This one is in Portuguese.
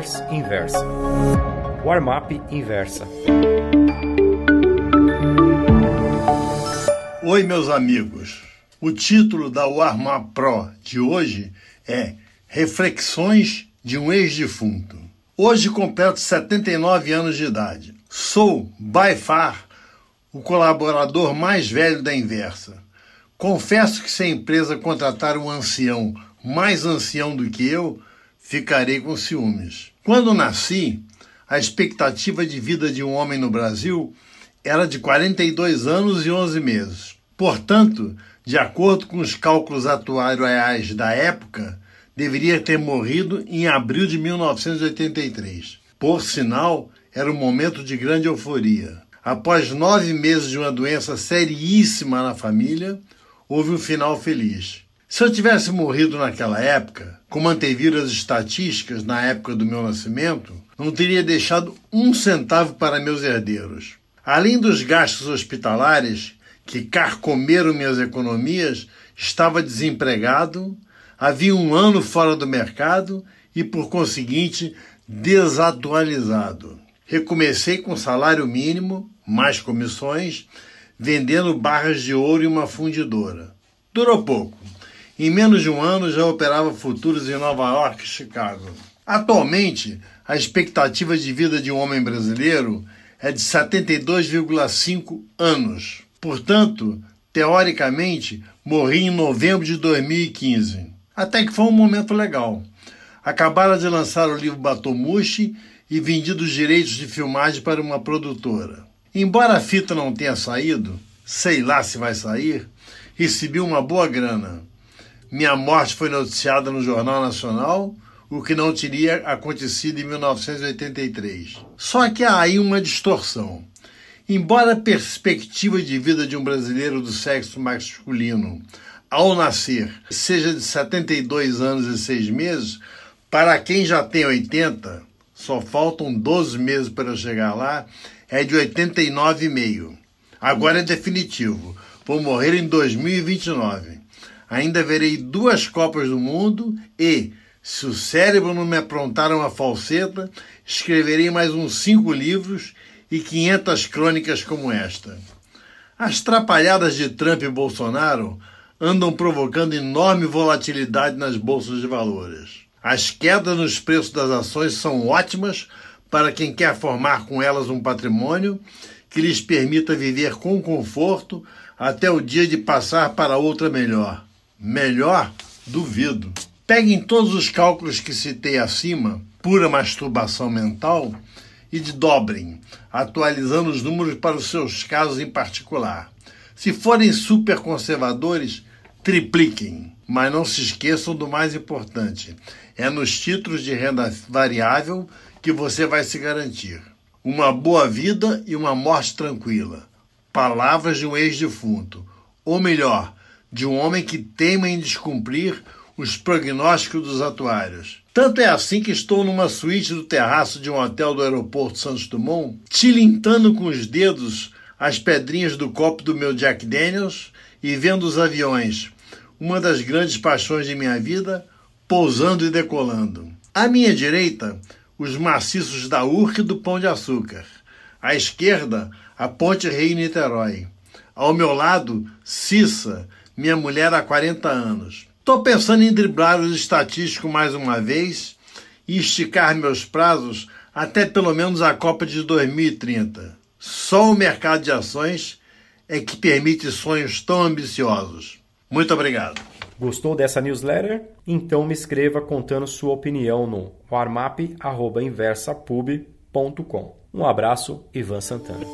Traders Inversa. Warm-up Inversa. Oi, meus amigos. O título da Warm-up Pro de hoje é Reflexões de um ex-defunto. Hoje completo 79 anos de idade. Sou, by far, o colaborador mais velho da Inversa. Confesso que se a empresa contratar um ancião mais ancião do que eu, ficarei com ciúmes. Quando nasci, a expectativa de vida de um homem no Brasil era de 42 anos e 11 meses. Portanto, de acordo com os cálculos atuariais da época, deveria ter morrido em abril de 1983. Por sinal, era um momento de grande euforia. Após nove meses de uma doença seríssima na família, houve um final feliz. Se eu tivesse morrido naquela época, como anteviram as estatísticas na época do meu nascimento, não teria deixado um centavo para meus herdeiros. Além dos gastos hospitalares que carcomeram minhas economias, estava desempregado, havia um ano fora do mercado e, por conseguinte, desatualizado. Recomecei com salário mínimo, mais comissões, vendendo barras de ouro em uma fundidora. Durou pouco. Em menos de um ano já operava futuros em Nova York e Chicago. Atualmente, a expectativa de vida de um homem brasileiro é de 72,5 anos. Portanto, teoricamente, morri em novembro de 2015. Até que foi um momento legal. Acabaram de lançar o livro Batomushi e vendido os direitos de filmagem para uma produtora. Embora a fita não tenha saído, sei lá se vai sair, recebi uma boa grana. Minha morte foi noticiada no Jornal Nacional, o que não teria acontecido em 1983. Só que há aí uma distorção. Embora a perspectiva de vida de um brasileiro do sexo masculino ao nascer seja de 72 anos e 6 meses, para quem já tem 80, só faltam 12 meses para chegar lá, é de 89,5. Agora é definitivo. Vou morrer em 2029 ainda verei duas Copas do Mundo e, se o cérebro não me aprontar uma falseta, escreverei mais uns cinco livros e 500 crônicas como esta. As trapalhadas de Trump e Bolsonaro andam provocando enorme volatilidade nas bolsas de valores. As quedas nos preços das ações são ótimas para quem quer formar com elas um patrimônio que lhes permita viver com conforto até o dia de passar para outra melhor. Melhor? Duvido. Peguem todos os cálculos que citei acima, pura masturbação mental, e dobrem, atualizando os números para os seus casos em particular. Se forem super conservadores, tripliquem. Mas não se esqueçam do mais importante: é nos títulos de renda variável que você vai se garantir. Uma boa vida e uma morte tranquila. Palavras de um ex-defunto. Ou melhor, de um homem que teima em descumprir os prognósticos dos atuários. Tanto é assim que estou numa suíte do terraço de um hotel do aeroporto Santos Dumont, tilintando com os dedos as pedrinhas do copo do meu Jack Daniels e vendo os aviões, uma das grandes paixões de minha vida, pousando e decolando. À minha direita, os maciços da Urca e do Pão de Açúcar. À esquerda, a Ponte Rio-Niterói. Ao meu lado, Cissa, minha mulher há 40 anos. Estou pensando em driblar os estatísticos mais uma vez e esticar meus prazos até pelo menos a Copa de 2030. Só o mercado de ações é que permite sonhos tão ambiciosos. Muito obrigado. Gostou dessa newsletter? Então me escreva contando sua opinião no warmap.inversapub.com. Um abraço, Ivan Santana.